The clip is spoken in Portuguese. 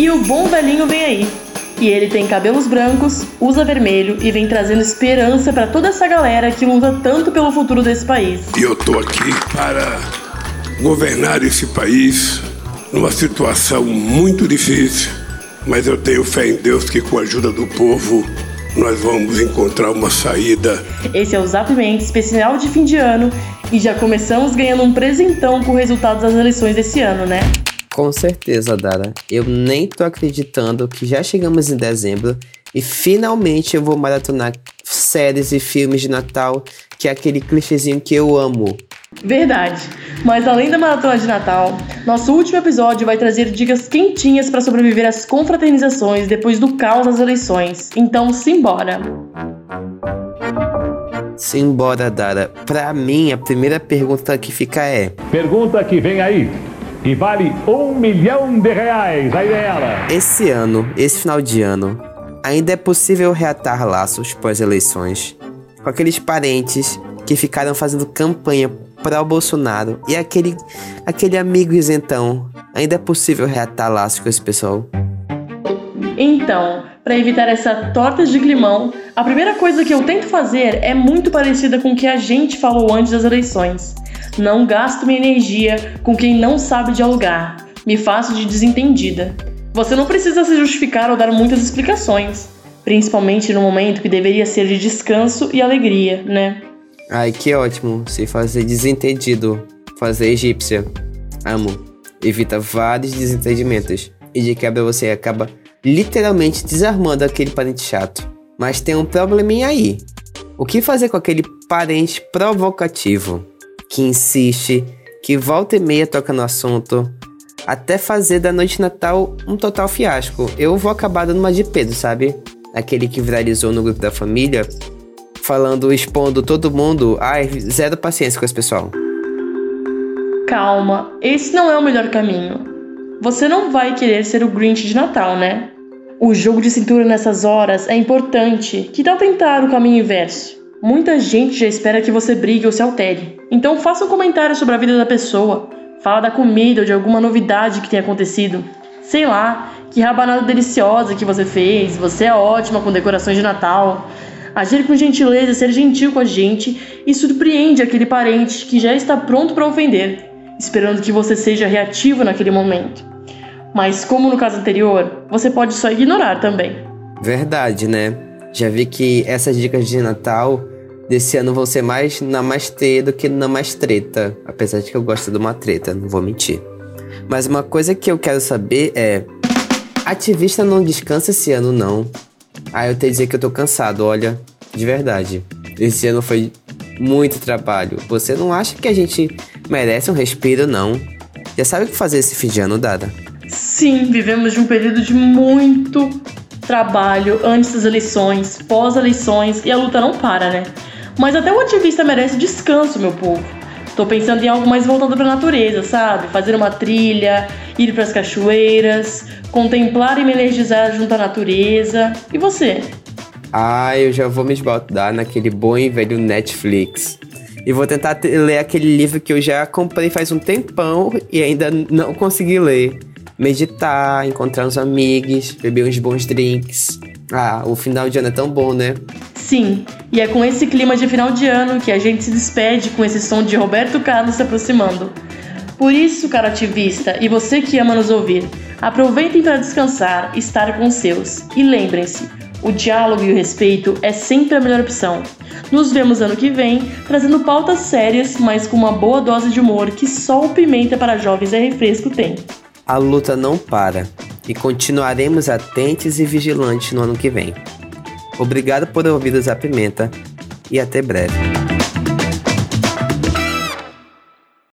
E o bom velhinho vem aí. E ele tem cabelos brancos, usa vermelho e vem trazendo esperança para toda essa galera que luta tanto pelo futuro desse país. E eu tô aqui para governar esse país numa situação muito difícil, mas eu tenho fé em Deus que com a ajuda do povo nós vamos encontrar uma saída. Esse é o Zap Mendes especial de fim de ano e já começamos ganhando um presentão com o resultado das eleições desse ano, né? Com certeza, Dara. Eu nem tô acreditando que já chegamos em dezembro e finalmente eu vou maratonar séries e filmes de Natal, que é aquele clichêzinho que eu amo. Verdade. Mas além da maratona de Natal, nosso último episódio vai trazer dicas quentinhas para sobreviver às confraternizações depois do caos das eleições. Então, simbora. Simbora, Dara. Pra mim, a primeira pergunta que fica é: Pergunta que vem aí e vale um milhão de reais. Aí é ela. Esse ano, esse final de ano, ainda é possível reatar laços pós-eleições com aqueles parentes que ficaram fazendo campanha para o Bolsonaro e aquele, aquele amigo isentão. Ainda é possível reatar laços com esse pessoal? Então, para evitar essa torta de climão, a primeira coisa que eu tento fazer é muito parecida com o que a gente falou antes das eleições. Não gasto minha energia com quem não sabe dialogar. Me faço de desentendida. Você não precisa se justificar ou dar muitas explicações, principalmente no momento que deveria ser de descanso e alegria, né? Ai, que ótimo. Se fazer desentendido. Fazer egípcia. Amo. Evita vários desentendimentos. E de quebra você acaba literalmente desarmando aquele parente chato. Mas tem um probleminha aí. O que fazer com aquele parente provocativo? Que insiste, que volta e meia toca no assunto, até fazer da noite Natal um total fiasco. Eu vou acabar dando uma de Pedro, sabe? Aquele que viralizou no grupo da família, falando, expondo todo mundo. Ai, zero paciência com esse pessoal. Calma, esse não é o melhor caminho. Você não vai querer ser o Grinch de Natal, né? O jogo de cintura nessas horas é importante. Que tal tentar o caminho inverso? Muita gente já espera que você brigue ou se altere. Então faça um comentário sobre a vida da pessoa. Fala da comida ou de alguma novidade que tenha acontecido. Sei lá, que rabanada deliciosa que você fez. Você é ótima com decorações de Natal. Agir com gentileza, ser gentil com a gente e surpreende aquele parente que já está pronto para ofender, esperando que você seja reativo naquele momento. Mas, como no caso anterior, você pode só ignorar também. Verdade, né? Já vi que essas dicas de Natal desse ano vão ser mais na mais T do que na mais treta. Apesar de que eu gosto de uma treta, não vou mentir. Mas uma coisa que eu quero saber é: ativista não descansa esse ano, não. Ah, eu tenho dizer que eu tô cansado, olha, de verdade. Esse ano foi muito trabalho. Você não acha que a gente merece um respiro, não? Já sabe o que fazer esse fim de ano, Dada? Sim, vivemos de um período de muito trabalho antes das eleições, pós-eleições e a luta não para, né? Mas até o ativista merece descanso, meu povo. Tô pensando em algo mais voltado para a natureza, sabe? Fazer uma trilha, ir para as cachoeiras, contemplar e me energizar junto à natureza. E você? Ah, eu já vou me esbaldar naquele bom e velho Netflix. E vou tentar ler aquele livro que eu já comprei faz um tempão e ainda não consegui ler. Meditar, encontrar uns amigos, beber uns bons drinks. Ah, o final de ano é tão bom, né? Sim, e é com esse clima de final de ano que a gente se despede com esse som de Roberto Carlos se aproximando. Por isso, cara ativista, e você que ama nos ouvir, aproveitem para descansar, estar com os seus. E lembrem-se, o diálogo e o respeito é sempre a melhor opção. Nos vemos ano que vem, trazendo pautas sérias, mas com uma boa dose de humor que só o Pimenta para Jovens é Refresco tem. A luta não para e continuaremos atentos e vigilantes no ano que vem. Obrigado por ouvir o Zap Pimenta e até breve.